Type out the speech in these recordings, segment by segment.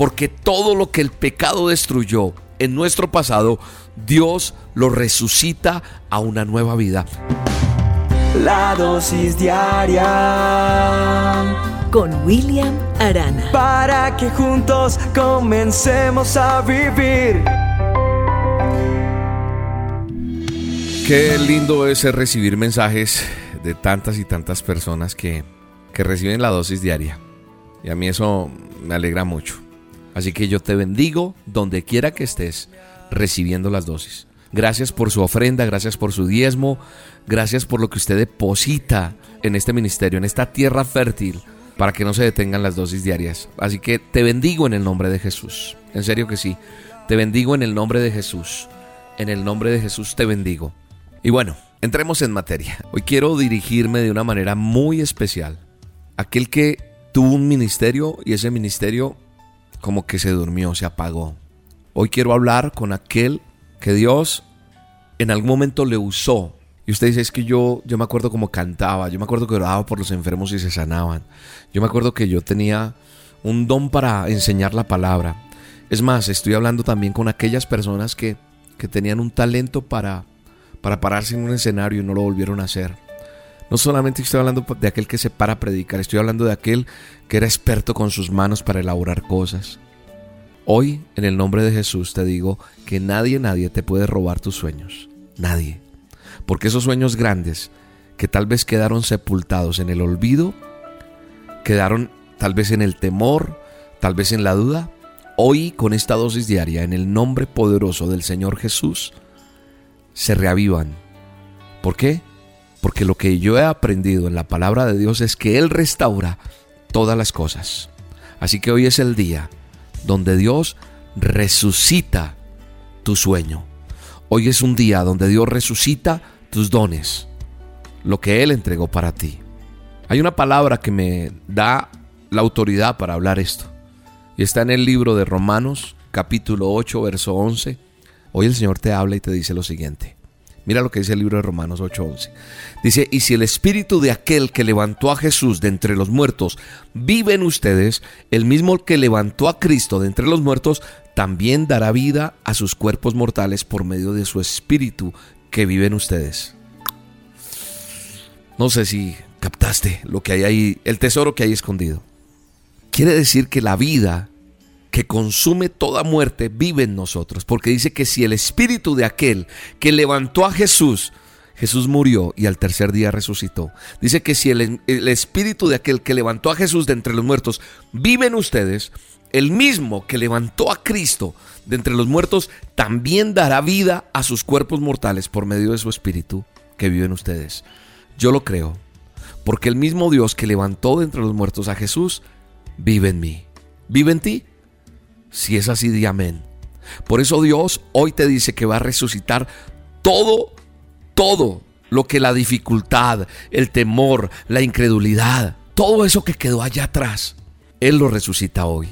porque todo lo que el pecado destruyó en nuestro pasado, Dios lo resucita a una nueva vida. La dosis diaria con William Arana. Para que juntos comencemos a vivir. Qué lindo es recibir mensajes de tantas y tantas personas que, que reciben la dosis diaria. Y a mí eso me alegra mucho. Así que yo te bendigo donde quiera que estés recibiendo las dosis. Gracias por su ofrenda, gracias por su diezmo, gracias por lo que usted deposita en este ministerio, en esta tierra fértil, para que no se detengan las dosis diarias. Así que te bendigo en el nombre de Jesús. En serio que sí. Te bendigo en el nombre de Jesús. En el nombre de Jesús te bendigo. Y bueno, entremos en materia. Hoy quiero dirigirme de una manera muy especial. Aquel que tuvo un ministerio y ese ministerio como que se durmió, se apagó. Hoy quiero hablar con aquel que Dios en algún momento le usó. Y usted dice, es que yo, yo me acuerdo como cantaba, yo me acuerdo que oraba por los enfermos y se sanaban. Yo me acuerdo que yo tenía un don para enseñar la palabra. Es más, estoy hablando también con aquellas personas que, que tenían un talento para, para pararse en un escenario y no lo volvieron a hacer. No solamente estoy hablando de aquel que se para a predicar, estoy hablando de aquel que era experto con sus manos para elaborar cosas. Hoy, en el nombre de Jesús, te digo que nadie, nadie te puede robar tus sueños. Nadie. Porque esos sueños grandes, que tal vez quedaron sepultados en el olvido, quedaron tal vez en el temor, tal vez en la duda, hoy con esta dosis diaria, en el nombre poderoso del Señor Jesús, se reavivan. ¿Por qué? Porque lo que yo he aprendido en la palabra de Dios es que Él restaura todas las cosas. Así que hoy es el día donde Dios resucita tu sueño. Hoy es un día donde Dios resucita tus dones, lo que Él entregó para ti. Hay una palabra que me da la autoridad para hablar esto. Y está en el libro de Romanos, capítulo 8, verso 11. Hoy el Señor te habla y te dice lo siguiente. Mira lo que dice el libro de Romanos 8:11. Dice, y si el espíritu de aquel que levantó a Jesús de entre los muertos vive en ustedes, el mismo que levantó a Cristo de entre los muertos, también dará vida a sus cuerpos mortales por medio de su espíritu que vive en ustedes. No sé si captaste lo que hay ahí, el tesoro que hay escondido. Quiere decir que la vida que consume toda muerte vive en nosotros, porque dice que si el espíritu de aquel que levantó a Jesús, Jesús murió y al tercer día resucitó. Dice que si el, espíritu de aquel que levantó a Jesús de entre los muertos vive en ustedes, el mismo que levantó a Cristo de entre los muertos también dará vida a sus cuerpos mortales por medio de su espíritu que vive en ustedes. Yo lo creo, porque el mismo Dios que levantó de entre los muertos a Jesús vive en mí. ¿Vive en ti? Si es así, di amén. Por eso Dios hoy te dice que va a resucitar todo, todo lo que la dificultad, el temor, la incredulidad, todo eso que quedó allá atrás, Él lo resucita hoy.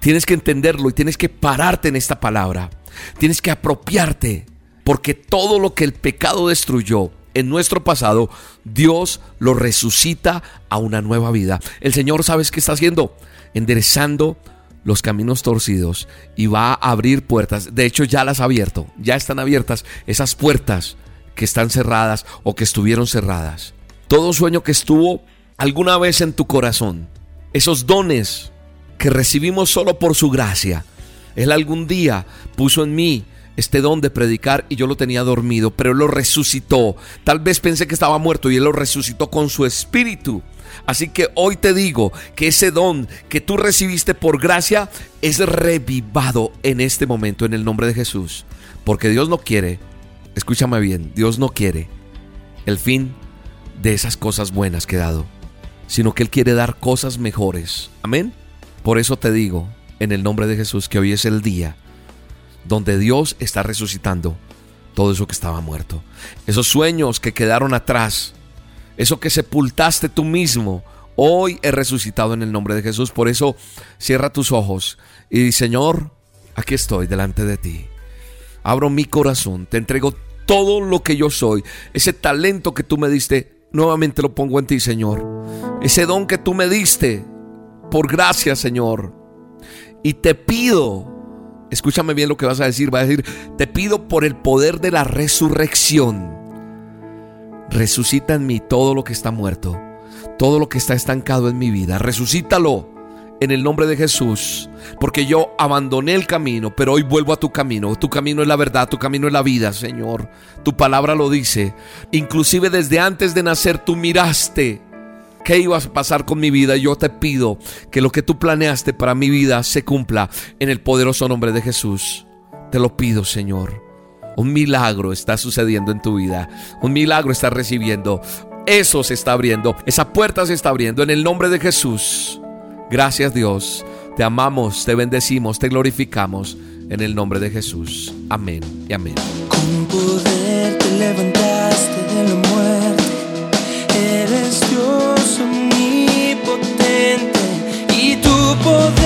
Tienes que entenderlo y tienes que pararte en esta palabra. Tienes que apropiarte, porque todo lo que el pecado destruyó en nuestro pasado, Dios lo resucita a una nueva vida. El Señor, ¿sabes qué está haciendo? Enderezando los caminos torcidos y va a abrir puertas. De hecho, ya las ha abierto, ya están abiertas esas puertas que están cerradas o que estuvieron cerradas. Todo sueño que estuvo alguna vez en tu corazón, esos dones que recibimos solo por su gracia, Él algún día puso en mí este don de predicar y yo lo tenía dormido, pero Él lo resucitó. Tal vez pensé que estaba muerto y Él lo resucitó con su espíritu. Así que hoy te digo que ese don que tú recibiste por gracia es revivado en este momento en el nombre de Jesús. Porque Dios no quiere, escúchame bien, Dios no quiere el fin de esas cosas buenas que he dado, sino que Él quiere dar cosas mejores. Amén. Por eso te digo, en el nombre de Jesús, que hoy es el día donde Dios está resucitando todo eso que estaba muerto. Esos sueños que quedaron atrás, eso que sepultaste tú mismo, hoy he resucitado en el nombre de Jesús. Por eso cierra tus ojos y Señor, aquí estoy delante de ti. Abro mi corazón, te entrego todo lo que yo soy, ese talento que tú me diste, nuevamente lo pongo en ti, Señor. Ese don que tú me diste, por gracia, Señor. Y te pido, escúchame bien lo que vas a decir, va a decir, te pido por el poder de la resurrección. Resucita en mí todo lo que está muerto, todo lo que está estancado en mi vida. Resucítalo en el nombre de Jesús, porque yo abandoné el camino, pero hoy vuelvo a tu camino. Tu camino es la verdad, tu camino es la vida, Señor. Tu palabra lo dice. Inclusive desde antes de nacer tú miraste qué iba a pasar con mi vida. Yo te pido que lo que tú planeaste para mi vida se cumpla en el poderoso nombre de Jesús. Te lo pido, Señor. Un milagro está sucediendo en tu vida. Un milagro está recibiendo. Eso se está abriendo. Esa puerta se está abriendo en el nombre de Jesús. Gracias Dios, te amamos, te bendecimos, te glorificamos en el nombre de Jesús. Amén y amén. Con poder te levantaste de la muerte, eres Dios omnipotente y tu poder